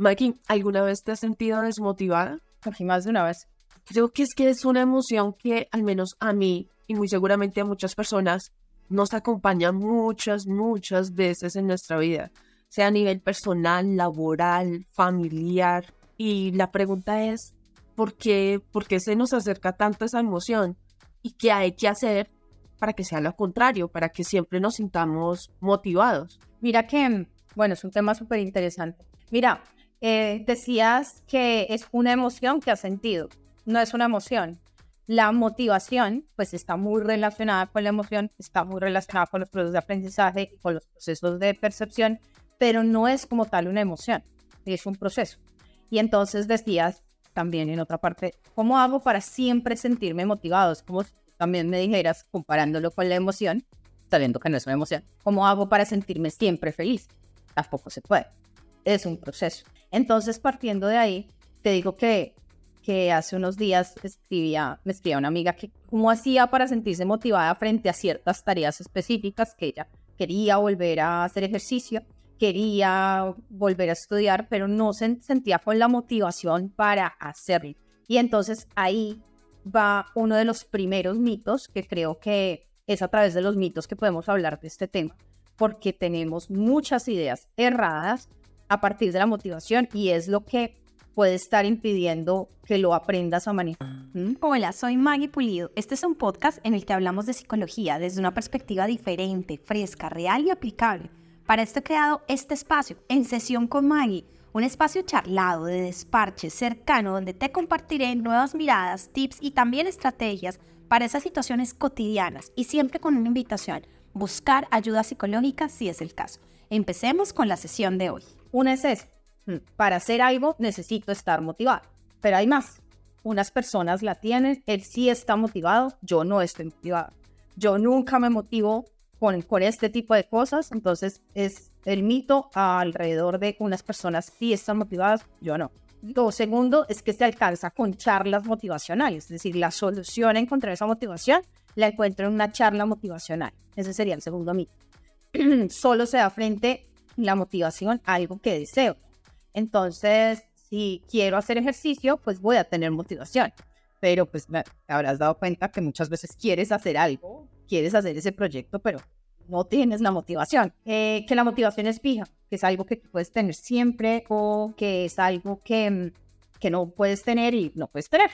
Maggie, ¿alguna vez te has sentido desmotivada? Aquí más de una vez. Creo que es que es una emoción que al menos a mí y muy seguramente a muchas personas nos acompaña muchas, muchas veces en nuestra vida, sea a nivel personal, laboral, familiar. Y la pregunta es, ¿por qué, ¿por qué se nos acerca tanto esa emoción? ¿Y qué hay que hacer para que sea lo contrario, para que siempre nos sintamos motivados? Mira que, bueno, es un tema súper interesante. Mira, eh, decías que es una emoción que has sentido, no es una emoción. La motivación, pues está muy relacionada con la emoción, está muy relacionada con los procesos de aprendizaje, con los procesos de percepción, pero no es como tal una emoción, es un proceso. Y entonces decías también en otra parte, ¿cómo hago para siempre sentirme motivado? Es como también me dijeras, comparándolo con la emoción, sabiendo que no es una emoción, ¿cómo hago para sentirme siempre feliz? Tampoco se puede. Es un proceso. Entonces, partiendo de ahí, te digo que, que hace unos días escribía, me escribía una amiga que cómo hacía para sentirse motivada frente a ciertas tareas específicas que ella quería volver a hacer ejercicio, quería volver a estudiar, pero no se sentía con la motivación para hacerlo. Y entonces ahí va uno de los primeros mitos que creo que es a través de los mitos que podemos hablar de este tema, porque tenemos muchas ideas erradas a partir de la motivación y es lo que puede estar impidiendo que lo aprendas a manejar. ¿Mm? Hola, soy Maggie Pulido. Este es un podcast en el que hablamos de psicología desde una perspectiva diferente, fresca, real y aplicable. Para esto he creado este espacio, En Sesión con Maggie, un espacio charlado de desparche cercano donde te compartiré nuevas miradas, tips y también estrategias para esas situaciones cotidianas y siempre con una invitación, buscar ayuda psicológica si es el caso. Empecemos con la sesión de hoy. Una es eso. Mm, para hacer algo necesito estar motivado. Pero hay más. Unas personas la tienen, él sí está motivado, yo no estoy motivado. Yo nunca me motivo con, con este tipo de cosas, entonces es el mito alrededor de unas personas sí están motivadas, yo no. Lo segundo es que se alcanza con charlas motivacionales, es decir, la solución a encontrar esa motivación la encuentro en una charla motivacional. Ese sería el segundo mito. Solo se da frente la motivación algo que deseo. Entonces, si quiero hacer ejercicio, pues voy a tener motivación. Pero pues me habrás dado cuenta que muchas veces quieres hacer algo, quieres hacer ese proyecto, pero no tienes la motivación. Eh, que la motivación es fija, que es algo que puedes tener siempre o que es algo que, que no puedes tener y no puedes tener.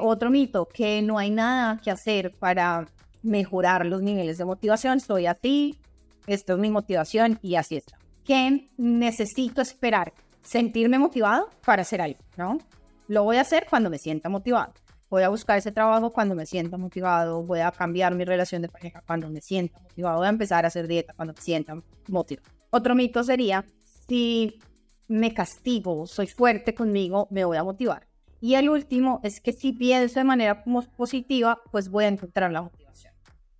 Otro mito, que no hay nada que hacer para mejorar los niveles de motivación. Soy así, esto es mi motivación y así está que necesito esperar sentirme motivado para hacer algo, ¿no? Lo voy a hacer cuando me sienta motivado. Voy a buscar ese trabajo cuando me sienta motivado. Voy a cambiar mi relación de pareja cuando me sienta motivado. Voy a empezar a hacer dieta cuando me sienta motivado. Otro mito sería, si me castigo, soy fuerte conmigo, me voy a motivar. Y el último es que si pienso de manera positiva, pues voy a encontrar la motivación.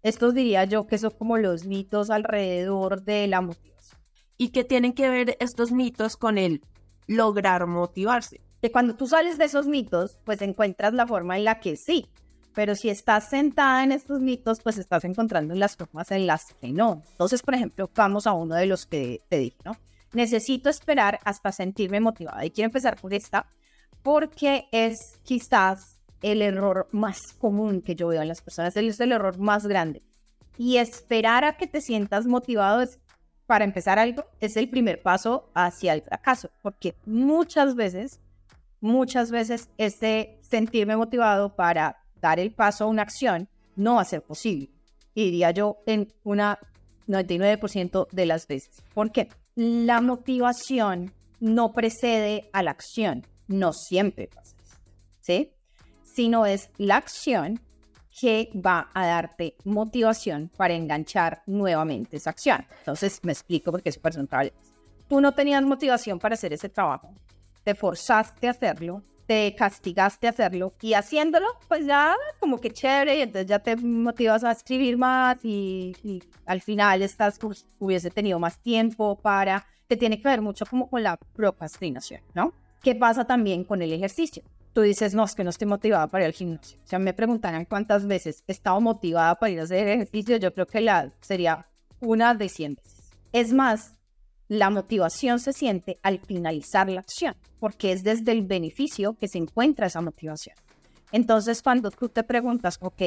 Estos diría yo que son como los mitos alrededor de la motivación y qué tienen que ver estos mitos con el lograr motivarse. Que cuando tú sales de esos mitos, pues encuentras la forma en la que sí, pero si estás sentada en estos mitos, pues estás encontrando las formas en las que no. Entonces, por ejemplo, vamos a uno de los que te dije, ¿no? Necesito esperar hasta sentirme motivada. Y quiero empezar por esta, porque es quizás el error más común que yo veo en las personas, es el error más grande. Y esperar a que te sientas motivado es para empezar algo es el primer paso hacia el fracaso, porque muchas veces, muchas veces ese sentirme motivado para dar el paso a una acción no va a ser posible. Diría yo en una 99% de las veces. ¿Por qué? La motivación no precede a la acción. No siempre pasa ¿sí? Sino es la acción que va a darte motivación para enganchar nuevamente esa acción. Entonces, me explico porque es súper Tú no tenías motivación para hacer ese trabajo, te forzaste a hacerlo, te castigaste a hacerlo y haciéndolo, pues ya como que chévere y entonces ya te motivas a escribir más y, y al final estás, pues, hubiese tenido más tiempo para, te tiene que ver mucho como con la procrastinación, ¿no? ¿Qué pasa también con el ejercicio? Tú dices, no, es que no estoy motivada para ir al gimnasio. O sea, me preguntaran cuántas veces he estado motivada para ir a hacer ejercicio, yo creo que la sería una de 100 veces. Es más, La motivación se siente al finalizar la acción, porque es desde el beneficio que se encuentra esa motivación. Entonces, cuando tú te preguntas, ok,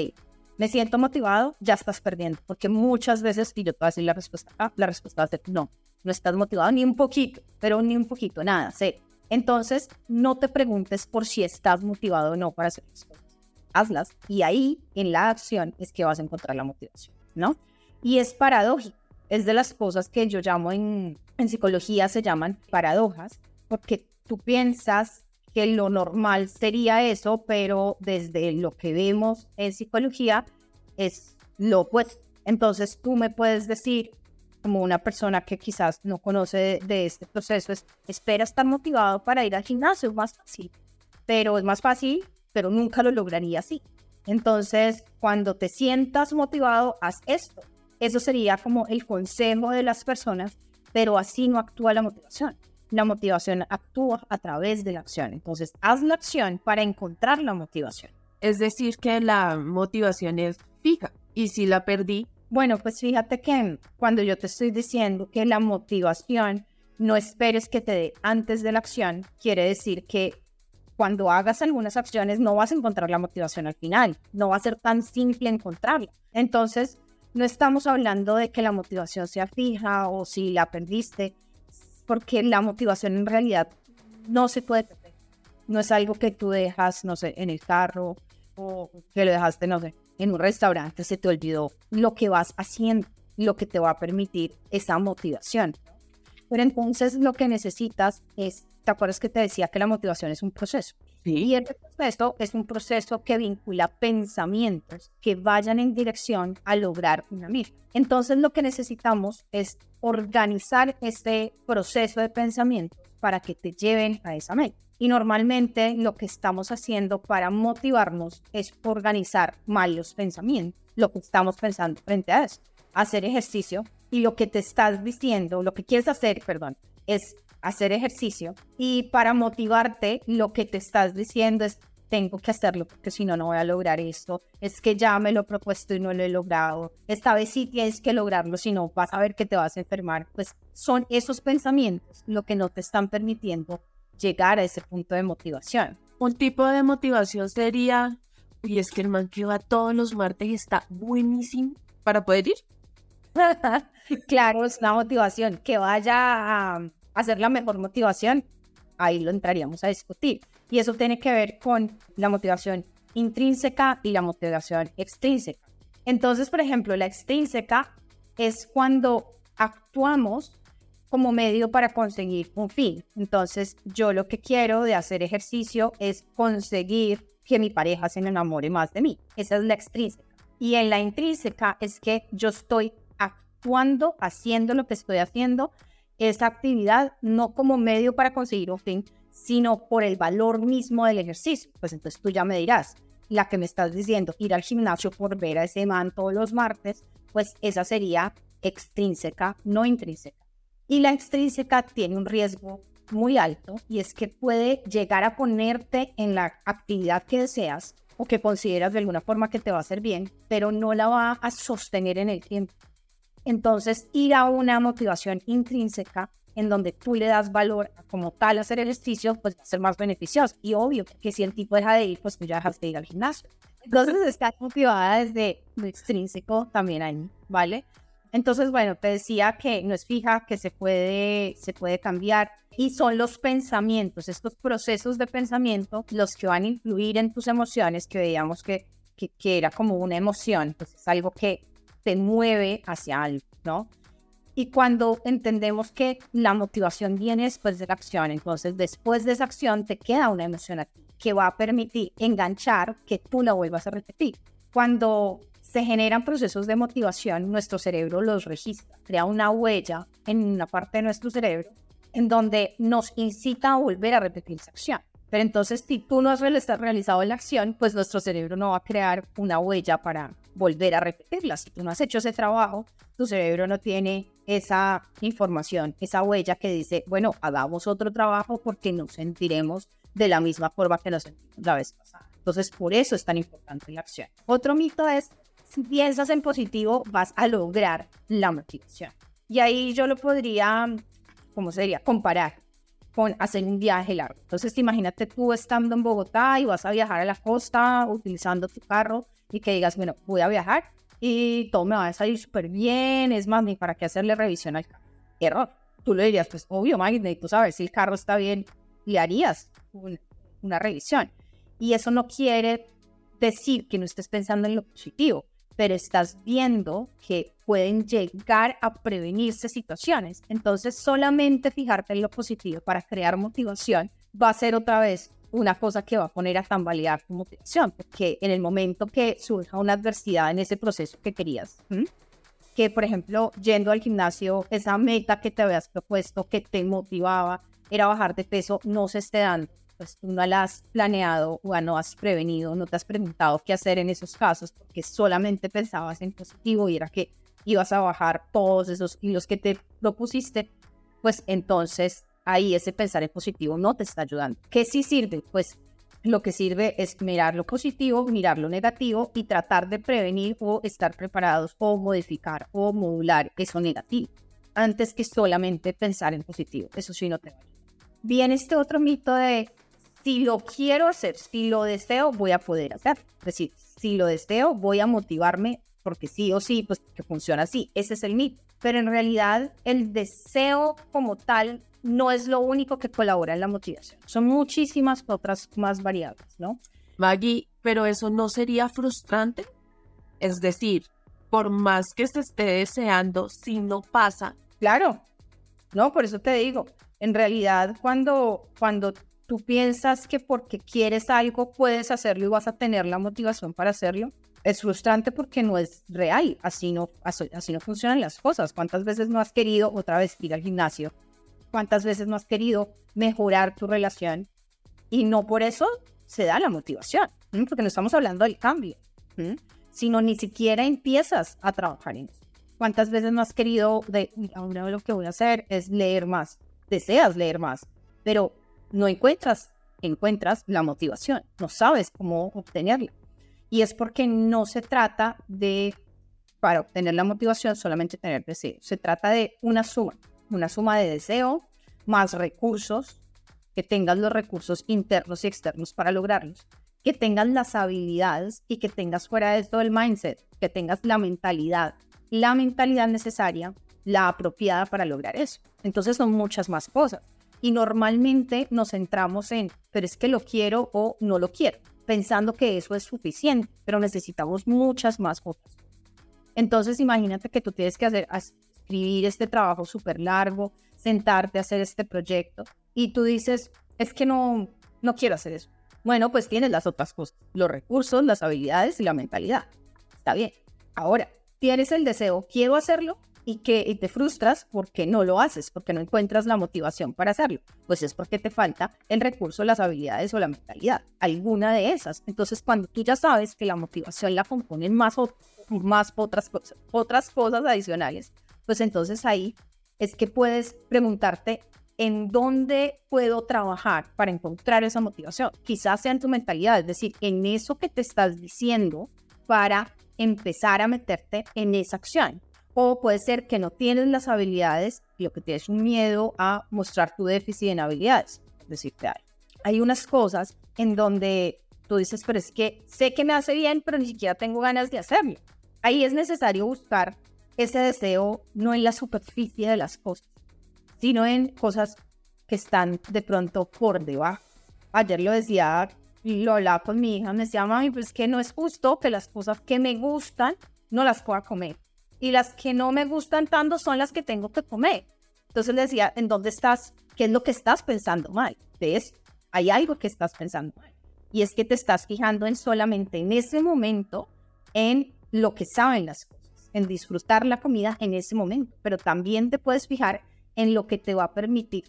me siento motivado, ya estás perdiendo, porque muchas veces, y yo te voy a decir la respuesta, ah, la respuesta va a ser no, no estás motivado ni un poquito, pero ni un poquito, nada, cero. Entonces, no te preguntes por si estás motivado o no para hacer las cosas. Hazlas y ahí, en la acción, es que vas a encontrar la motivación, ¿no? Y es paradójico, es de las cosas que yo llamo en, psicología, se llaman paradojas, porque tú piensas que lo normal sería eso, pero desde lo que vemos en psicología es lo opuesto. Entonces tú me puedes decir, como una persona que quizás no conoce de, este proceso, es espera estar motivado para ir al gimnasio, es más fácil, pero es más fácil, pero nunca lo lograría así. Entonces, cuando te sientas motivado, haz esto. Eso sería como el consejo de las personas, pero así no actúa la motivación. La motivación actúa a través de la acción. Entonces, haz la acción para encontrar la motivación. Es decir, que la motivación es fija y si la perdí, bueno, pues fíjate que cuando yo te estoy diciendo que la motivación no esperes que te dé antes de la acción, quiere decir que cuando hagas algunas acciones no vas a encontrar la motivación al final, no va a ser tan simple encontrarla. Entonces, no estamos hablando de que la motivación sea fija o si la perdiste, porque la motivación en realidad no se puede perder. No es algo que tú dejas, no sé, en el carro o que lo dejaste, no sé, en un restaurante se te olvidó lo que vas haciendo, lo que te va a permitir esa motivación. Pero entonces lo que necesitas es, ¿te acuerdas que te decía que la motivación es un proceso? Sí. Y el proceso es un proceso que vincula pensamientos que vayan en dirección a lograr una meta. Entonces lo que necesitamos es organizar este proceso de pensamientos para que te lleven a esa meta. Y normalmente lo que estamos haciendo para motivarnos es organizar mal los pensamientos, lo que estamos pensando frente a eso, hacer ejercicio y lo que te estás diciendo, lo que quieres hacer, perdón, es hacer ejercicio y para motivarte lo que te estás diciendo es tengo que hacerlo porque si no, no voy a lograr esto. Es que ya me lo he propuesto y no lo he logrado. Esta vez sí tienes que lograrlo, si no vas a ver que te vas a enfermar. Pues son esos pensamientos lo que no te están permitiendo llegar a ese punto de motivación. Un tipo de motivación sería, y es que el man que va todos los martes está buenísimo para poder ir. claro, es una motivación. Que vaya a hacer la mejor motivación, ahí lo entraríamos a discutir. Y eso tiene que ver con la motivación intrínseca y la motivación extrínseca. Entonces, por ejemplo, la extrínseca es cuando actuamos como medio para conseguir un fin. Entonces, yo lo que quiero de hacer ejercicio es conseguir que mi pareja se enamore más de mí. Esa es la extrínseca. Y en la intrínseca es que yo estoy actuando, haciendo lo que estoy haciendo, esa actividad no como medio para conseguir un fin, sino por el valor mismo del ejercicio. Pues entonces tú ya me dirás, la que me estás diciendo, ir al gimnasio por ver a ese man todos los martes, pues esa sería extrínseca, no intrínseca. Y la extrínseca tiene un riesgo muy alto y es que puede llegar a ponerte en la actividad que deseas o que consideras de alguna forma que te va a hacer bien, pero no la va a sostener en el tiempo. Entonces, ir a una motivación intrínseca en donde tú le das valor como tal hacer ejercicio, pues va a ser más beneficioso. Y obvio que si el tipo deja de ir, pues tú ya dejas de ir al gimnasio. Entonces, estás motivada desde lo extrínseco también ahí, ¿vale? Entonces, bueno, te decía que no es fija, que se puede, se puede cambiar y son los pensamientos, estos procesos de pensamiento los que van a influir en tus emociones, que veíamos que, que, era como una emoción, pues es algo que te mueve hacia algo, ¿no? Y cuando entendemos que la motivación viene después de la acción, entonces después de esa acción te queda una emoción que va a permitir enganchar que tú la vuelvas a repetir. Cuando se generan procesos de motivación, nuestro cerebro los registra, crea una huella en una parte de nuestro cerebro en donde nos incita a volver a repetir esa acción. Pero entonces, si tú no has realizado la acción, pues nuestro cerebro no va a crear una huella para volver a repetirla. Si tú no has hecho ese trabajo, tu cerebro no tiene esa información, esa huella que dice, bueno, hagamos otro trabajo porque nos sentiremos de la misma forma que nos sentimos la vez pasada. Entonces, por eso es tan importante la acción. Otro mito es si piensas en positivo, vas a lograr la motivación. Y ahí yo lo podría ¿cómo sería? Comparar con hacer un viaje largo. Entonces, imagínate tú estando en Bogotá y vas a viajar a la costa utilizando tu carro y que digas, bueno, voy a viajar y todo me va a salir súper bien, es más, ni para qué hacerle revisión al carro. Error. Tú le dirías, pues obvio, Maggie, tú sabes si el carro está bien, le harías una revisión. Y eso no quiere decir que no estés pensando en lo positivo, pero estás viendo que pueden llegar a prevenirse situaciones. Entonces, solamente fijarte en lo positivo para crear motivación va a ser otra vez una cosa que va a poner a tambalear tu motivación, porque en el momento que surja una adversidad en ese proceso que querías, que por ejemplo, yendo al gimnasio, esa meta que te habías propuesto, que te motivaba, era bajar de peso, no se esté dando pues tú no la has planeado o no has prevenido, no te has preguntado qué hacer en esos casos, porque solamente pensabas en positivo y era que ibas a bajar todos esos y los que te propusiste, pues entonces ahí ese pensar en positivo no te está ayudando. ¿Qué sí sirve? Pues lo que sirve es mirar lo positivo, mirar lo negativo y tratar de prevenir o estar preparados o modificar o modular eso negativo antes que solamente pensar en positivo. Eso sí no te va. Viene este otro mito de si lo quiero hacer, si lo deseo, voy a poder hacer. Es decir, si lo deseo, voy a motivarme porque sí o sí, pues que funciona así. Ese es el mito. Pero en realidad el deseo como tal no es lo único que colabora en la motivación. Son muchísimas otras más variables, ¿no? Maggie, pero eso no sería frustrante. Es decir, por más que se esté deseando, si no pasa. Claro, no, por eso te digo, en realidad cuando, cuando tú piensas que porque quieres algo puedes hacerlo y vas a tener la motivación para hacerlo, es frustrante porque no es real, así no, así, no funcionan las cosas. ¿Cuántas veces no has querido otra vez ir al gimnasio? ¿Cuántas veces no has querido mejorar tu relación? Y no por eso se da la motivación, porque no estamos hablando del cambio, sino ni siquiera empiezas a trabajar en eso. ¿Cuántas veces no has querido, de, ahora lo que voy a hacer es leer más? Deseas leer más, pero no encuentras, encuentras la motivación, no sabes cómo obtenerla. Y es porque no se trata de, para obtener la motivación, solamente tener deseo. Se trata de una suma, una suma de deseo más recursos, que tengas los recursos internos y externos para lograrlos, que tengas las habilidades y que tengas fuera de esto el mindset, que tengas la mentalidad, la mentalidad necesaria, la apropiada para lograr eso. Entonces son muchas más cosas y normalmente nos centramos en, pero es que lo quiero o no lo quiero, pensando que eso es suficiente, pero necesitamos muchas más cosas. Entonces imagínate que tú tienes que hacer, escribir este trabajo súper largo, sentarte a hacer este proyecto y tú dices, es que no, no quiero hacer eso. Bueno, pues tienes las otras cosas, los recursos, las habilidades y la mentalidad. Está bien. Ahora, tienes el deseo, quiero hacerlo, y que te frustras porque no lo haces, porque no encuentras la motivación para hacerlo. Pues es porque te falta el recurso, las habilidades o la mentalidad, alguna de esas. Entonces, cuando tú ya sabes que la motivación la componen más, más otras, otras cosas adicionales, pues entonces ahí es que puedes preguntarte en dónde puedo trabajar para encontrar esa motivación. Quizás sea en tu mentalidad, es decir, en eso que te estás diciendo para empezar a meterte en esa acción. O puede ser que no tienes las habilidades y lo que tienes un miedo a mostrar tu déficit en habilidades. Decirte algo. Hay unas cosas en donde tú dices, pero es que sé que me hace bien, pero ni siquiera tengo ganas de hacerlo. Ahí es necesario buscar ese deseo no en la superficie de las cosas, sino en cosas que están de pronto por debajo. Ayer lo decía, lo hablaba con mi hija, me decía, mami, pues que no es justo que las cosas que me gustan no las pueda comer y las que no me gustan tanto son las que tengo que comer. Entonces le decía, ¿en dónde estás? ¿Qué es lo que estás pensando mal? ¿Ves? Hay algo que estás pensando mal. Y es que te estás fijando en solamente en ese momento, en lo que saben las cosas, en disfrutar la comida en ese momento. Pero también te puedes fijar en lo que te va a permitir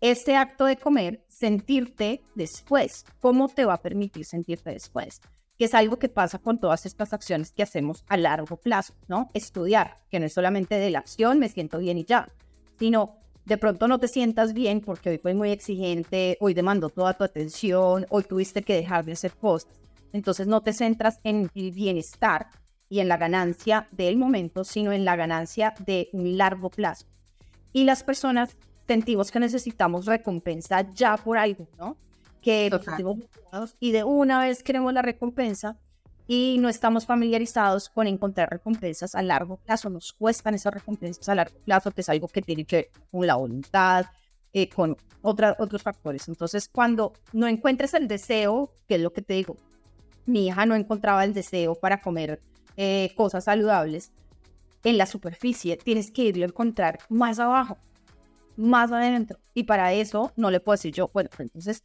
ese acto de comer, sentirte después. ¿Cómo te va a permitir sentirte después? Que es algo que pasa con todas estas acciones que hacemos a largo plazo, ¿no? Estudiar, que no es solamente de la acción, me siento bien y ya, sino de pronto no te sientas bien porque hoy fue muy exigente, hoy demandó toda tu atención, hoy tuviste que dejar de hacer cosas. Entonces no te centras en el bienestar y en la ganancia del momento, sino en la ganancia de un largo plazo. Y las personas sentimos que necesitamos recompensa ya por algo, ¿no? Que y de una vez queremos la recompensa y no estamos familiarizados con encontrar recompensas a largo plazo. Nos cuestan esas recompensas a largo plazo, que es algo que tiene que ver con la voluntad, eh, con otra- otros factores. Entonces, cuando no encuentres el deseo, que es lo que te digo, mi hija no encontraba el deseo para comer eh, cosas saludables en la superficie, tienes que irlo a encontrar más abajo, más adentro. Y para eso no le puedo decir yo, bueno, pues entonces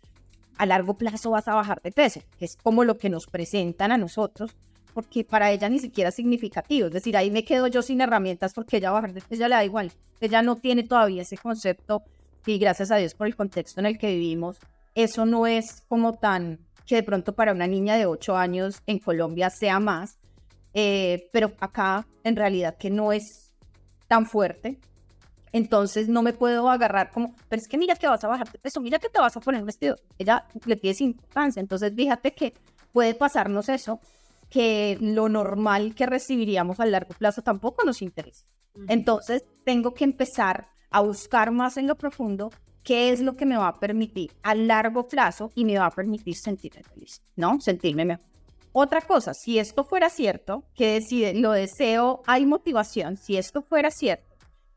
a largo plazo vas a bajar de peso, que es como lo que nos presentan a nosotros, porque para ella ni siquiera es significativo. Es decir, ahí me quedo yo sin herramientas porque ella bajar de peso, ella le da igual. Ella no tiene todavía ese concepto y gracias a Dios por el contexto en el que vivimos, eso no es como tan que de pronto para una niña de 8 años en Colombia sea más, eh, pero acá en realidad que no es tan fuerte. Entonces no me puedo agarrar como, pero es que mira que vas a bajar de peso, mira que te vas a poner un vestido. Ella le tiene importancia. Entonces fíjate que puede pasarnos eso, que lo normal que recibiríamos a largo plazo tampoco nos interesa. Entonces tengo que empezar a buscar más en lo profundo qué es lo que me va a permitir a largo plazo y me va a permitir sentirme feliz, ¿no? Sentirme mejor. Otra cosa, si esto fuera cierto, que si lo deseo, hay motivación, si esto fuera cierto,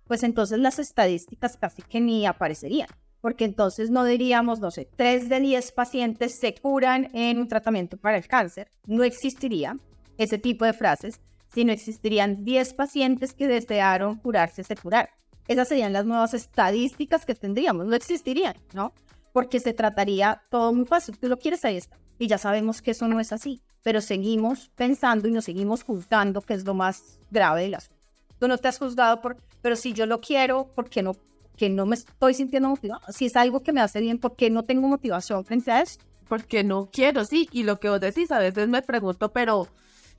pues entonces las estadísticas casi que ni aparecerían, porque entonces no diríamos, no sé, 3 de 10 pacientes se curan en un tratamiento para el cáncer, no existiría ese tipo de frases, sino existirían 10 pacientes que desearon curarse, se curaron. Esas serían las nuevas estadísticas que tendríamos, no existirían, ¿no? Porque se trataría todo muy fácil, tú lo quieres, ahí está. Y ya sabemos que eso no es así, pero seguimos pensando y nos seguimos juzgando, que es lo más grave del asunto. Tú no te has juzgado por, pero si yo lo quiero, ¿por qué no, que no me estoy sintiendo motivado? Si es algo que me hace bien, ¿por qué no tengo motivación frente a eso? Porque no quiero, sí. Y lo que vos decís, a veces me pregunto, pero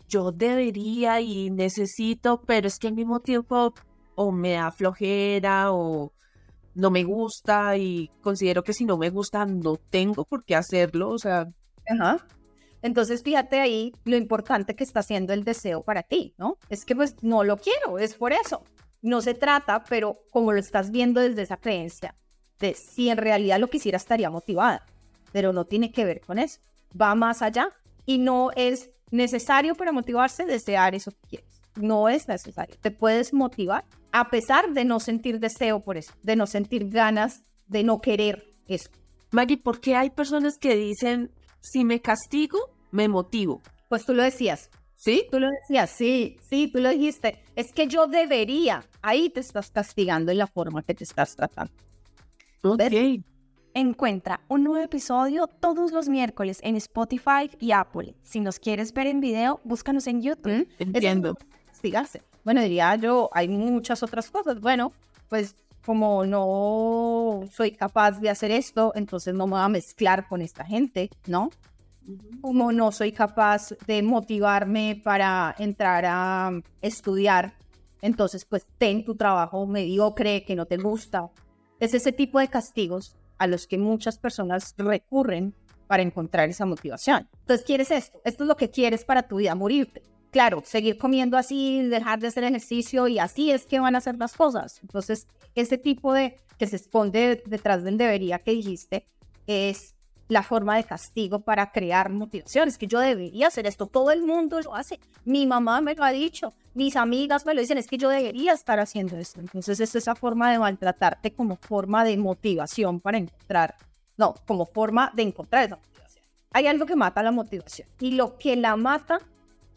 yo debería y necesito, pero es que al mismo tiempo o me da flojera o no me gusta y considero que si no me gusta no tengo por qué hacerlo. O sea, Ajá. Entonces, fíjate ahí lo importante que está haciendo el deseo para ti, ¿no? Es que pues no lo quiero, es por eso. No se trata, pero como lo estás viendo desde esa creencia, de si en realidad lo quisiera estaría motivada, pero no tiene que ver con eso. Va más allá y no es necesario para motivarse desear eso que quieres. No es necesario. Te puedes motivar a pesar de no sentir deseo por eso, de no sentir ganas, de no querer eso. Maggie, ¿por qué hay personas que dicen, si me castigo, me motivo? Pues tú lo decías, ¿Sí? Tú lo decías, sí, sí, tú lo dijiste. Es que yo debería. Ahí te estás castigando en la forma que te estás tratando. Ok. Encuentra un nuevo episodio todos los miércoles en Spotify y Apple. Si nos quieres ver en video, búscanos en YouTube. Entiendo. Castigarse. Bueno, diría yo, hay muchas otras cosas. Bueno, pues como no soy capaz de hacer esto, entonces no me voy a mezclar con esta gente, ¿no? Como no soy capaz de motivarme para entrar a estudiar, entonces pues ten tu trabajo mediocre que no te gusta. Es ese tipo de castigos a los que muchas personas recurren para encontrar esa motivación. Entonces, ¿quieres esto? Esto es lo que quieres para tu vida, morirte. Claro, seguir comiendo así, dejar de hacer ejercicio y así es que van a hacer las cosas. Entonces, ese tipo de que se esconde detrás del debería que dijiste es la forma de castigo para crear motivación. Es que yo debería hacer esto. Todo el mundo lo hace. Mi mamá me lo ha dicho. Mis amigas me lo dicen. Es que yo debería estar haciendo esto. Entonces es esa forma de maltratarte como forma de motivación para encontrar. No, como forma de encontrar esa motivación. Hay algo que mata la motivación. Y lo que la mata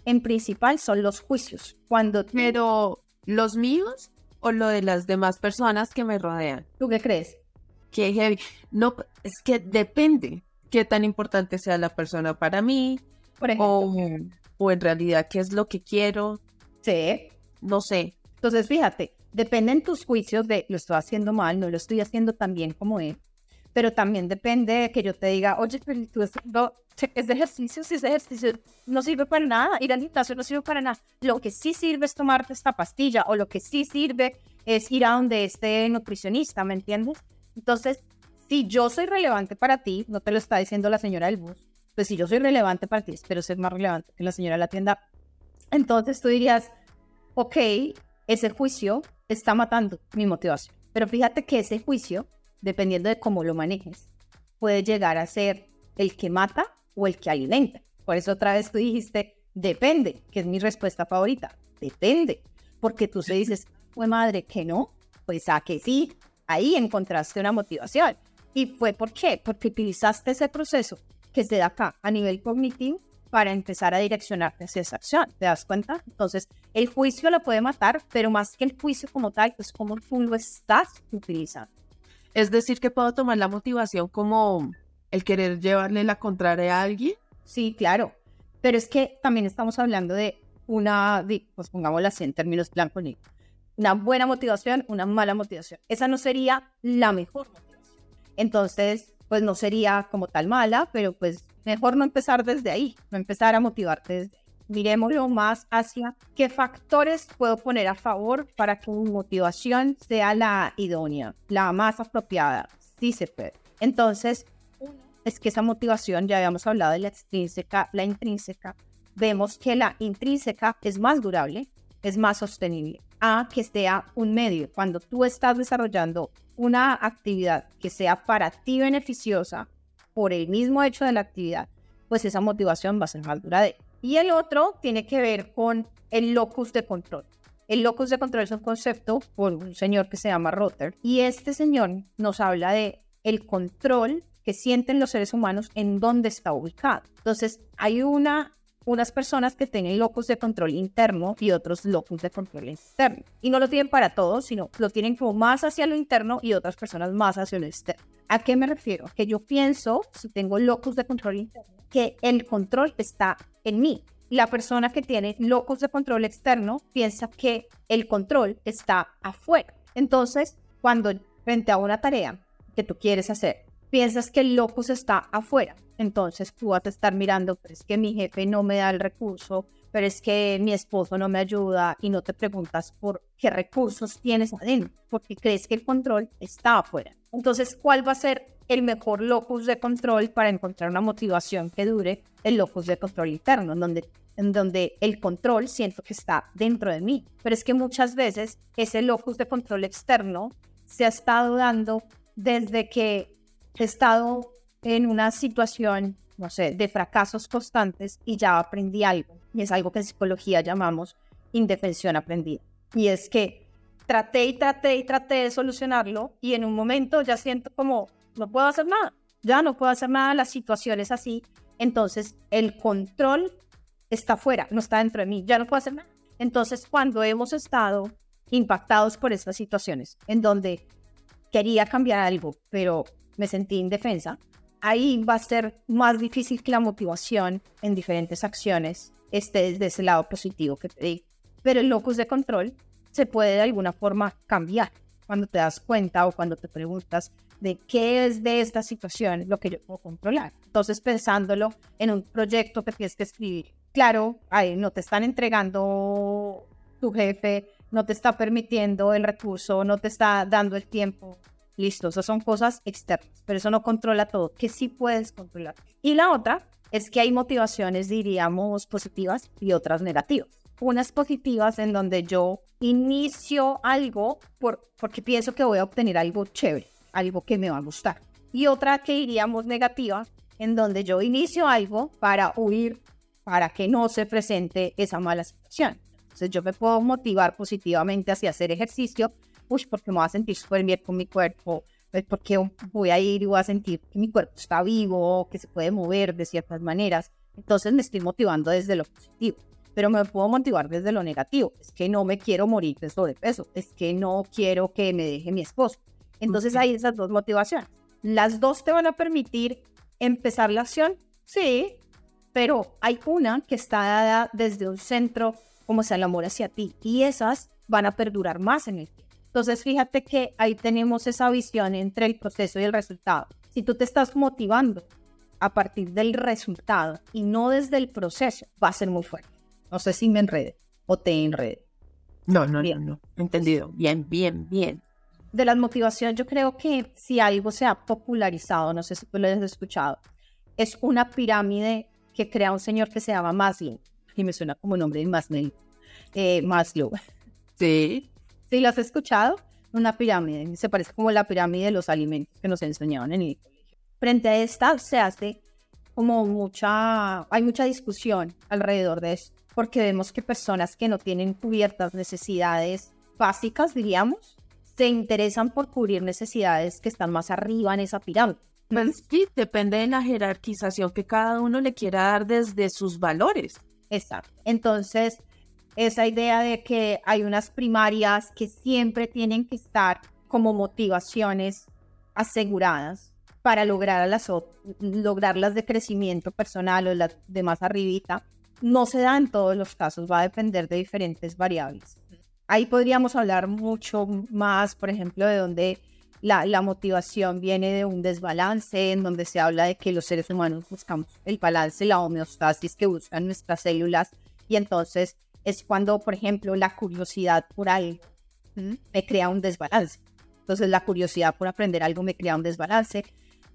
en principal son los juicios. Cuando Pero, ¿los míos o lo de las demás personas que me rodean? ¿tú qué crees? Qué heavy. No, es que depende qué tan importante sea la persona para mí Por ejemplo, o, o en realidad qué es lo que quiero. sí. No sé. Entonces, fíjate, dependen tus juicios de lo estoy haciendo mal, no lo estoy haciendo tan bien como él, pero también depende de que yo te diga, oye, pero tú haciendo ese ejercicio, si ese ejercicio no sirve para nada, ir al gimnasio no sirve para nada. Lo que sí sirve es tomarte esta pastilla o lo que sí sirve es ir a donde esté nutricionista, ¿me entiendes? Entonces, si yo soy relevante para ti, no te lo está diciendo la señora del bus, pues si yo soy relevante para ti, espero ser más relevante que la señora de la tienda, entonces tú dirías, ok, ese juicio está matando mi motivación. Pero fíjate que ese juicio, dependiendo de cómo lo manejes, puede llegar a ser el que mata o el que alimenta. Por eso otra vez tú dijiste, depende, que es mi respuesta favorita. Depende. Porque tú se dices, fue madre, que no, pues a que sí, ahí encontraste una motivación. ¿Y fue por qué? Porque utilizaste ese proceso que se da acá a nivel cognitivo para empezar a direccionarte hacia esa acción. ¿Te das cuenta? Entonces, el juicio lo puede matar, pero más que el juicio como tal, es como tú lo estás utilizando. Es decir, que puedo tomar la motivación como el querer llevarle la contraria a alguien. Sí, claro. Pero es que también estamos hablando de una, pues pongámoslo así en términos blanco negro. Una buena motivación, una mala motivación. Esa no sería la mejor motivación. Entonces, pues no sería como tal mala, pero pues mejor no empezar desde ahí, no empezar a motivarte desde ahí. Miremoslo más hacia qué factores puedo poner a favor para que mi motivación sea la idónea, la más apropiada. Sí se puede. Entonces, es que esa motivación, ya habíamos hablado de la extrínseca, la intrínseca, vemos que la intrínseca es más durable, es más sostenible a que sea un medio. Cuando tú estás desarrollando una actividad que sea para ti beneficiosa por el mismo hecho de la actividad, pues esa motivación va a ser más duradera. Y el otro tiene que ver con el locus de control. El locus de control es un concepto por un señor que se llama Rotter y este señor nos habla de el control que sienten los seres humanos en dónde está ubicado. Entonces, hay una unas personas que tienen locus de control interno y otros locus de control externo. Y no lo tienen para todos, sino lo tienen como más hacia lo interno y otras personas más hacia lo externo. ¿A qué me refiero? Que yo pienso, si tengo locus de control interno, que el control está en mí. La persona que tiene locus de control externo piensa que el control está afuera. Entonces, cuando frente a una tarea que tú quieres hacer, piensas que el locus está afuera, entonces tú vas a estar mirando, pero es que mi jefe no me da el recurso, pero es que mi esposo no me ayuda y no te preguntas por qué recursos tienes adentro, porque crees que el control está afuera. Entonces, ¿cuál va a ser el mejor locus de control para encontrar una motivación que dure? El locus de control interno, en donde, en donde el control siento que está dentro de mí. Pero es que muchas veces ese locus de control externo se ha estado dando desde que he estado en una situación, no sé, de fracasos constantes y ya aprendí algo. Y es algo que en psicología llamamos indefensión aprendida. Y es que traté y traté y traté de solucionarlo y en un momento ya siento como, no puedo hacer nada, ya no puedo hacer nada, la situación es así. Entonces el control está fuera, no está dentro de mí, ya no puedo hacer nada. Entonces cuando hemos estado impactados por estas situaciones en donde quería cambiar algo, pero me sentí indefensa, ahí va a ser más difícil que la motivación en diferentes acciones esté desde ese lado positivo que te digo. Pero el locus de control se puede de alguna forma cambiar cuando te das cuenta o cuando te preguntas de qué es de esta situación lo que yo puedo controlar. Entonces, pensándolo en un proyecto que tienes que escribir, claro, ahí no te están entregando tu jefe, no te está permitiendo el recurso, no te está dando el tiempo Listo, esas son cosas externas, pero eso no controla todo, que sí puedes controlar. Y la otra es que hay motivaciones, diríamos, positivas y otras negativas. Unas positivas en donde yo inicio algo por, porque pienso que voy a obtener algo chévere, algo que me va a gustar. Y otra que diríamos negativa, en donde yo inicio algo para huir, para que no se presente esa mala situación. Entonces yo me puedo motivar positivamente hacia hacer ejercicio uy, porque me voy a sentir súper bien con mi cuerpo, pues porque voy a ir y voy a sentir que mi cuerpo está vivo, que se puede mover de ciertas maneras. Entonces me estoy motivando desde lo positivo, pero me puedo motivar desde lo negativo. Es que no me quiero morir de sobrepeso, es que no quiero que me deje mi esposo. Entonces hay esas dos motivaciones. Las dos te van a permitir empezar la acción, sí, pero hay una que está dada desde un centro como sea el amor hacia ti y esas van a perdurar más en el tiempo. Entonces, fíjate que ahí tenemos esa visión entre el proceso y el resultado. Si tú te estás motivando a partir del resultado y no desde el proceso, va a ser muy fuerte. No sé si me enrede o te enrede. No, no, bien. no, no. Entendido. Bien, bien, bien. De las motivaciones, yo creo que si algo se ha popularizado, no sé si tú lo has escuchado, es una pirámide que crea un señor que se llama Maslow. Y me suena como nombre de Maslow. Eh, Maslow. Sí. ¿Sí lo has escuchado? una pirámide, se parece como la pirámide de los alimentos que nos enseñaban en el colegio. Frente a esta se hace como mucha, hay mucha discusión alrededor de esto, porque vemos que personas que no tienen cubiertas necesidades básicas, diríamos, se interesan por cubrir necesidades que están más arriba en esa pirámide. Pues sí, depende de la jerarquización que cada uno le quiera dar desde sus valores. Exacto. Entonces, esa idea de que hay unas primarias que siempre tienen que estar como motivaciones aseguradas para lograr, las, lograr de crecimiento personal o las de más arribita, no se da en todos los casos, va a depender de diferentes variables. Ahí podríamos hablar mucho más, por ejemplo, de dónde la, motivación viene de un desbalance en donde se habla de que los seres humanos buscamos el balance, la homeostasis que buscan nuestras células y entonces es cuando, por ejemplo, la curiosidad por algo me crea un desbalance. Entonces la curiosidad por aprender algo me crea un desbalance,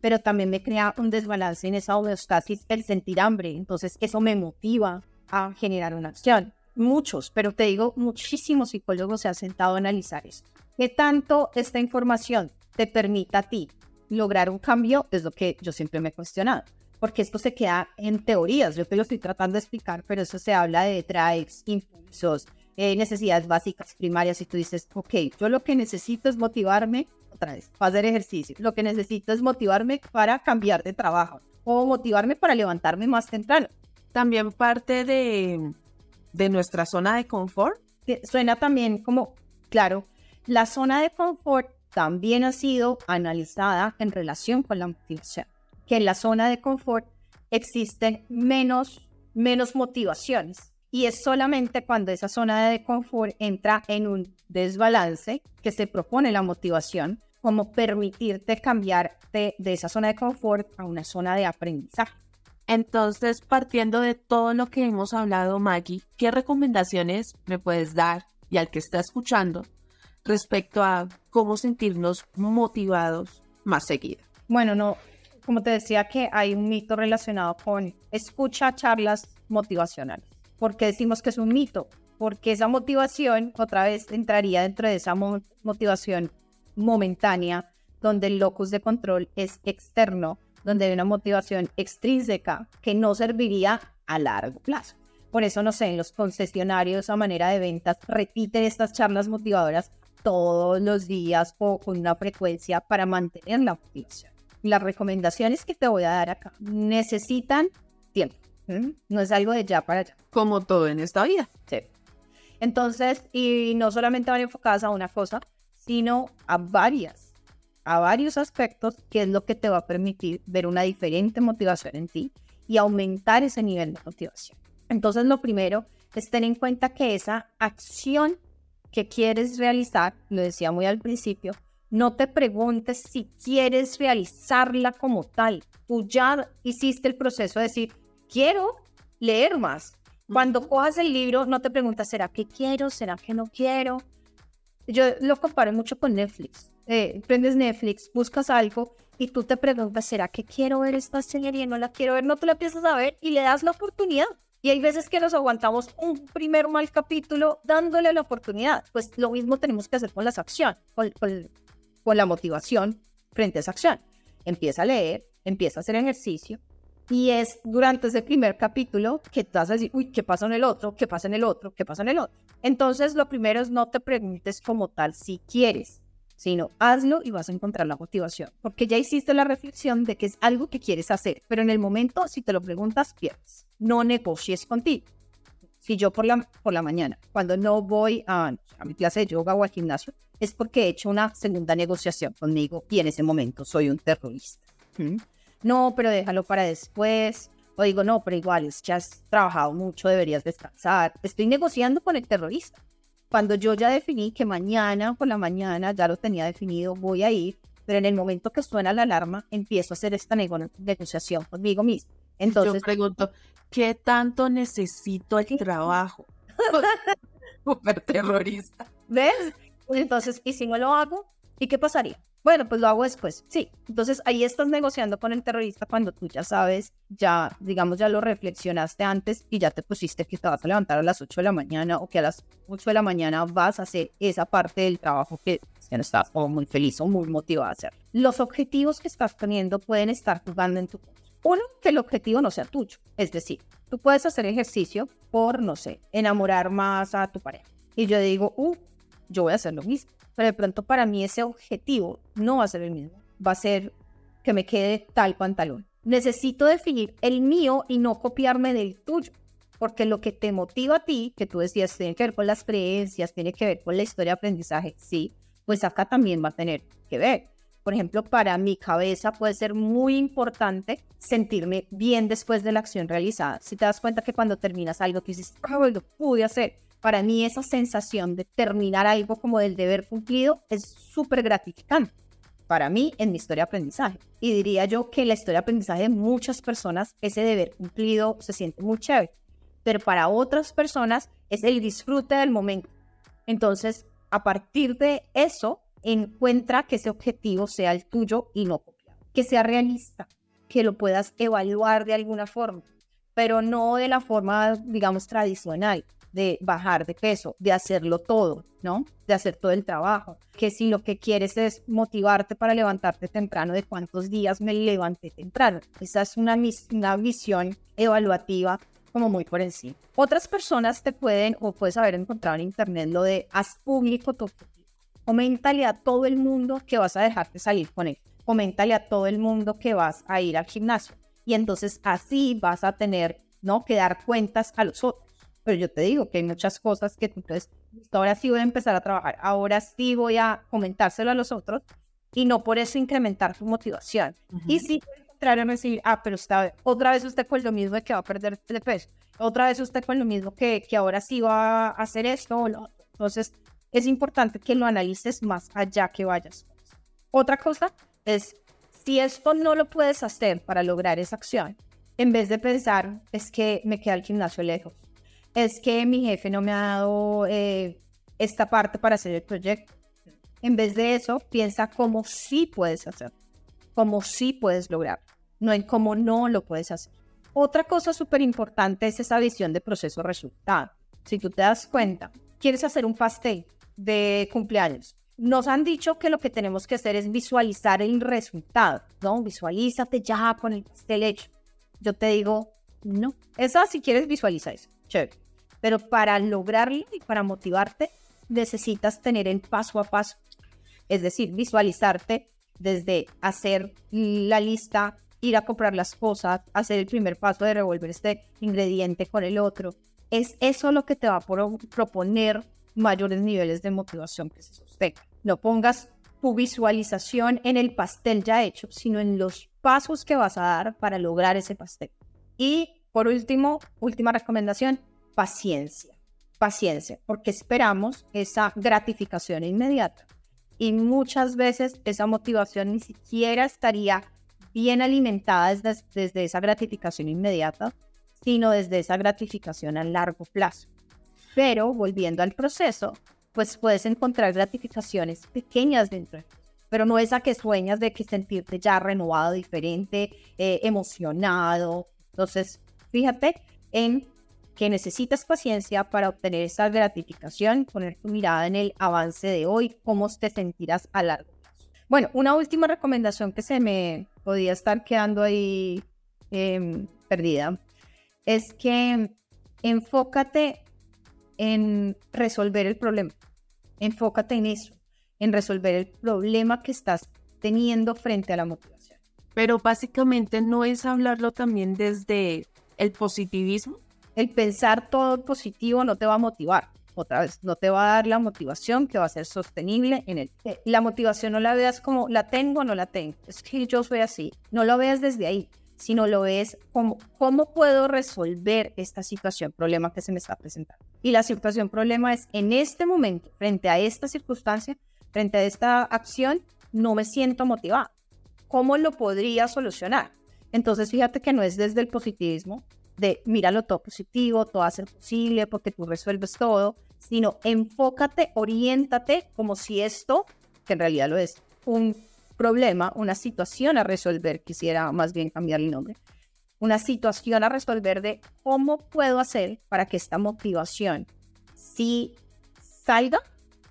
pero también me crea un desbalance en esa homeostasis el sentir hambre. Entonces eso me motiva a generar una acción. Muchos, pero te digo, muchísimos psicólogos se han sentado a analizar esto. ¿Qué tanto esta información te permite a ti lograr un cambio? Es lo que yo siempre me he cuestionado, porque esto se queda en teorías, yo te lo estoy tratando de explicar, pero eso se habla de drives, impulsos, eh, necesidades básicas primarias y tú dices, ok, yo lo que necesito es motivarme otra vez para hacer ejercicio, lo que necesito es motivarme para cambiar de trabajo o motivarme para levantarme más temprano. También parte de, de nuestra zona de confort. Suena también como, claro, la zona de confort también ha sido analizada en relación con la motivación, que en la zona de confort existen menos, menos motivaciones y es solamente cuando esa zona de confort entra en un desbalance que se propone la motivación como permitirte cambiar de, de esa zona de confort a una zona de aprendizaje. Entonces, partiendo de todo lo que hemos hablado, Maggie, ¿qué recomendaciones me puedes dar y al que está escuchando respecto a cómo sentirnos motivados más seguido. Bueno, no, como te decía que hay un mito relacionado con escucha charlas motivacionales. ¿Por qué decimos que es un mito? Porque esa motivación otra vez entraría dentro de esa motivación momentánea, donde el locus de control es externo, donde hay una motivación extrínseca que no serviría a largo plazo. Por eso, no sé, los concesionarios a manera de ventas repiten estas charlas motivadoras todos los días o con una frecuencia para mantener la motivación. Las recomendaciones que te voy a dar acá necesitan tiempo. No es algo de ya para allá. Como todo en esta vida. Sí. Entonces, y no solamente van enfocadas a una cosa, sino a varias, a varios aspectos, que es lo que te va a permitir ver una diferente motivación en ti y aumentar ese nivel de motivación. Entonces, lo primero es tener en cuenta que esa acción que quieres realizar, lo decía muy al principio, no te preguntes si quieres realizarla como tal. Tú ya hiciste el proceso de decir, quiero leer más. Cuando cojas el libro, no te preguntas, ¿será que quiero? ¿Será que no quiero? Yo lo comparo mucho con Netflix. Eh, prendes Netflix, buscas algo y tú te preguntas, ¿será que quiero ver esta serie? No la quiero ver, no te la empiezas a ver y le das la oportunidad. Y hay veces que nos aguantamos un primer mal capítulo dándole la oportunidad. Pues lo mismo tenemos que hacer con las acciones, con, con, la motivación frente a esa acción. Empieza a leer, empieza a hacer ejercicio, y es durante ese primer capítulo que te vas a decir, uy, ¿qué pasa en el otro? ¿Qué pasa en el otro? ¿Qué pasa en el otro? Entonces, lo primero es no te preguntes como tal si quieres, sino hazlo y vas a encontrar la motivación, porque ya hiciste la reflexión de que es algo que quieres hacer, pero en el momento, si te lo preguntas, pierdes. No negocies contigo. Si yo por la, por la mañana, cuando no voy a, a mi clase de yoga o al gimnasio, es porque he hecho una segunda negociación conmigo y en ese momento soy un terrorista. ¿Mm? No, pero déjalo para después. O digo, no, pero igual, ya has trabajado mucho, deberías descansar. Estoy negociando con el terrorista cuando yo ya definí que mañana por la mañana ya lo tenía definido, voy a ir, pero en el momento que suena la alarma, empiezo a hacer esta negociación conmigo mismo. Entonces, yo pregunto, ¿qué tanto necesito el trabajo? Súper terrorista. ¿Ves? Entonces, ¿y si no lo hago? ¿Y qué pasaría? Bueno, pues lo hago después. Sí, entonces ahí estás negociando con el terrorista cuando tú ya sabes, ya, digamos, ya lo reflexionaste antes y ya te pusiste que te vas a levantar a las 8 de la mañana o que a las 8 de la mañana vas a hacer esa parte del trabajo que ya no estás o muy feliz o muy motivado a hacer. Los objetivos que estás poniendo pueden estar jugando en tu Uno, que el objetivo no sea tuyo. Es decir, tú puedes hacer ejercicio por, no sé, enamorar más a tu pareja. Y yo digo, uh, yo voy a hacer lo mismo pero de pronto para mí ese objetivo no va a ser el mismo, va a ser que me quede tal pantalón. Necesito definir el mío y no copiarme del tuyo, porque lo que te motiva a ti, que tú decías, tiene que ver con las creencias, tiene que ver con la historia de aprendizaje, sí, pues acá también va a tener que ver. Por ejemplo, para mi cabeza puede ser muy importante sentirme bien después de la acción realizada. Si te das cuenta que cuando terminas algo, tú dices, oh, lo pude hacer, para mí esa sensación de terminar algo como del deber cumplido es súper gratificante para mí en mi historia de aprendizaje. Y diría yo que la historia de aprendizaje de muchas personas, ese deber cumplido se siente muy chévere, pero para otras personas es el disfrute del momento. Entonces, a partir de eso, encuentra que ese objetivo sea el tuyo y no copiado, que sea realista, que lo puedas evaluar de alguna forma, pero no de la forma, digamos, tradicional de bajar de peso, de hacerlo todo, ¿no? De hacer todo el trabajo. Que si lo que quieres es motivarte para levantarte temprano, de cuántos días me levanté temprano. Esa es una, una visión evaluativa como muy por encima. Otras personas te pueden o puedes haber encontrado en internet lo de haz público tu. Coméntale a todo el mundo que vas a dejarte salir con él. Coméntale a todo el mundo que vas a ir al gimnasio. Y entonces así vas a tener, ¿no? Que dar cuentas a los otros. Pero yo te digo que hay muchas cosas que tú puedes, ahora sí voy a empezar a trabajar, ahora sí voy a comentárselo a los otros y no por eso incrementar tu motivación. Y sí, contrario, decir, ah, pero está, otra vez usted con lo mismo de que va a perder de peso, otra vez usted con lo mismo que, que ahora sí va a hacer esto o lo otro. Entonces, es importante que lo analices más allá que vayas. Otra cosa es, si esto no lo puedes hacer para lograr esa acción, en vez de pensar, es que me queda el gimnasio lejos, es que mi jefe no me ha dado eh, esta parte para hacer el proyecto. En vez de eso, piensa cómo sí puedes hacer, cómo sí puedes lograr, no en cómo no lo puedes hacer. Otra cosa súper importante es esa visión de proceso-resultado. Si tú te das cuenta, quieres hacer un pastel de cumpleaños. Nos han dicho que lo que tenemos que hacer es visualizar el resultado, ¿no? Visualízate ya con el pastel hecho. Yo te digo, no. Esa, si quieres, visualiza eso. Chévere. Pero para lograrlo y para motivarte, necesitas tener el paso a paso. Es decir, visualizarte desde hacer la lista, ir a comprar las cosas, hacer el primer paso de revolver este ingrediente con el otro. Es eso lo que te va a proponer mayores niveles de motivación que se sostengan. No pongas tu visualización en el pastel ya hecho, sino en los pasos que vas a dar para lograr ese pastel. Y por último, última recomendación, paciencia, paciencia, porque esperamos esa gratificación inmediata. Y muchas veces esa motivación ni siquiera estaría bien alimentada desde, desde esa gratificación inmediata, sino desde esa gratificación a largo plazo. Pero volviendo al proceso, pues puedes encontrar gratificaciones pequeñas dentro pero no esa que sueñas de que sentirte ya renovado, diferente, eh, emocionado. Entonces, fíjate en que necesitas paciencia para obtener esa gratificación, poner tu mirada en el avance de hoy, cómo te sentirás a largo plazo. Bueno, una última recomendación que se me podía estar quedando ahí em, perdida es que enfócate en resolver el problema. Enfócate en eso, en resolver el problema que estás teniendo frente a la motivación. Pero básicamente no es hablarlo también desde el positivismo, el pensar todo positivo no te va a motivar. Otra vez, no te va a dar la motivación que va a ser sostenible en el... Eh, la motivación no la veas como la tengo o no la tengo. Es que yo soy así. No lo veas desde ahí, sino lo ves como cómo puedo resolver esta situación, problema que se me está presentando. Y la situación, problema es en este momento, frente a esta circunstancia, frente a esta acción, no me siento motivada. ¿Cómo lo podría solucionar? Entonces, fíjate que no es desde el positivismo, de míralo todo positivo, todo va a ser posible porque tú resuelves todo, sino enfócate, oriéntate como si esto, que en realidad lo es, un problema, una situación a resolver, quisiera más bien cambiar el nombre, una situación a resolver de cómo puedo hacer para que esta motivación sí salga,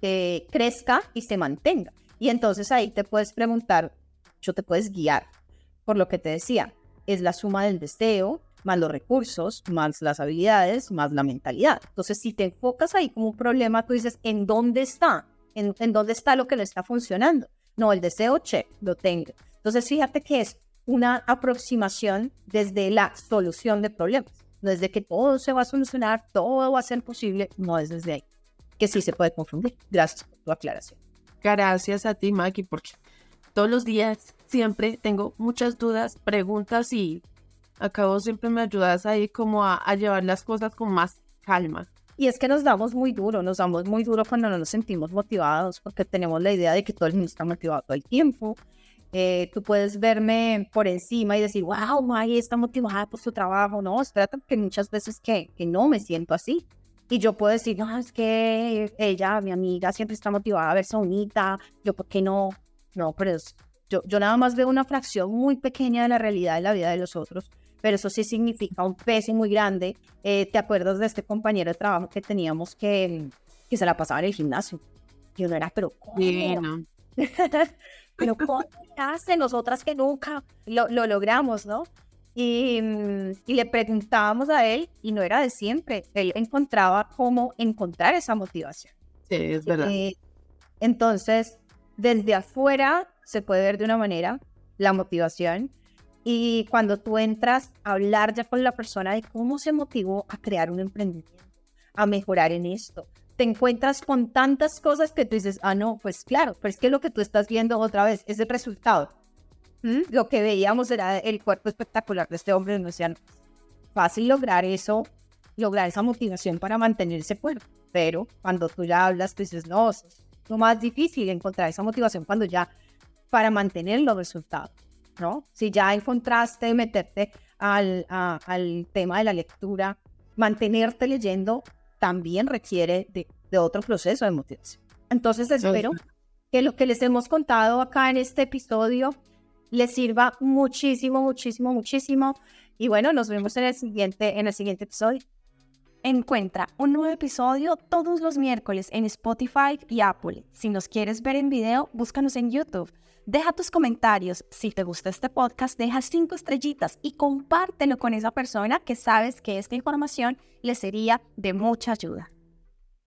eh, crezca y se mantenga. Y entonces ahí te puedes preguntar, yo te puedes guiar por lo que te decía, es la suma del deseo, más los recursos, más las habilidades, más la mentalidad. Entonces, si te enfocas ahí como un problema, tú dices, ¿en dónde está? ¿En, dónde está lo que le está funcionando? No, el deseo, che, lo tengo. Entonces, fíjate que es una aproximación desde la solución de problemas. No desde que todo se va a solucionar, todo va a ser posible, no es desde ahí. Que sí se puede confundir. Gracias por tu aclaración. Gracias a ti, Maki, porque todos los días siempre tengo muchas dudas, preguntas y acabo siempre me ayudas ahí como a, llevar las cosas con más calma. Y es que nos damos muy duro, nos damos muy duro cuando no nos sentimos motivados, porque tenemos la idea de que todo el mundo está motivado todo el tiempo. Eh, tú puedes verme por encima y decir, wow, Maggie está motivada por su trabajo. No, espérate, que muchas veces que, que no me siento así. Y yo puedo decir, no, es que ella, mi amiga, siempre está motivada a verse bonita. Yo, ¿por qué no? No, pero yo, yo nada más veo una fracción muy pequeña de la realidad de la vida de los otros pero eso sí significa un peso muy grande. Eh, ¿Te acuerdas de este compañero de trabajo que teníamos que, que se la pasaba en el gimnasio? Yo no era, pero ¿cómo? pero ¿cómo hace? Nosotras que nunca lo, lo logramos, ¿no? Y, y, le preguntábamos a él y no era de siempre. Él encontraba cómo encontrar esa motivación. Sí, es verdad. Eh, entonces, desde afuera se puede ver de una manera la motivación, y cuando tú entras a hablar ya con la persona de cómo se motivó a crear un emprendimiento, a mejorar en esto, te encuentras con tantas cosas que tú dices, ah, no, pues claro, pero es que lo que tú estás viendo otra vez es el resultado. ¿Mm? Lo que veíamos era el cuerpo espectacular de este hombre, no decían, fácil lograr eso, lograr esa motivación para mantenerse fuerte, pero cuando tú ya hablas, tú dices, no, es lo más difícil encontrar esa motivación cuando ya para mantener los resultados. ¿No? Si ya encontraste meterte al, al tema de la lectura, mantenerte leyendo también requiere de, de otro proceso de motivación. Entonces espero que lo que les hemos contado acá en este episodio les sirva muchísimo, muchísimo, muchísimo. Y bueno, nos vemos en el siguiente, en el siguiente episodio. Encuentra un nuevo episodio todos los miércoles en Spotify y Apple. Si nos quieres ver en video, búscanos en YouTube. Deja tus comentarios. Si te gusta este podcast, deja cinco estrellitas y compártelo con esa persona que sabes que esta información le sería de mucha ayuda.